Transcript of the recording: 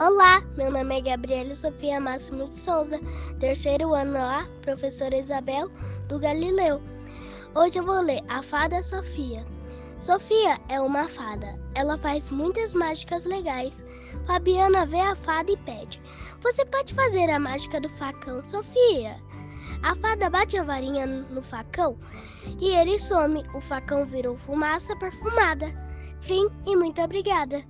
Olá, meu nome é Gabriela Sofia Máximo de Souza, terceiro ano A, professora Isabel do Galileu. Hoje eu vou ler A Fada Sofia. Sofia é uma fada, ela faz muitas mágicas legais. Fabiana vê a fada e pede: Você pode fazer a mágica do facão, Sofia? A fada bate a varinha no facão e ele some. O facão virou fumaça perfumada. Fim e muito obrigada.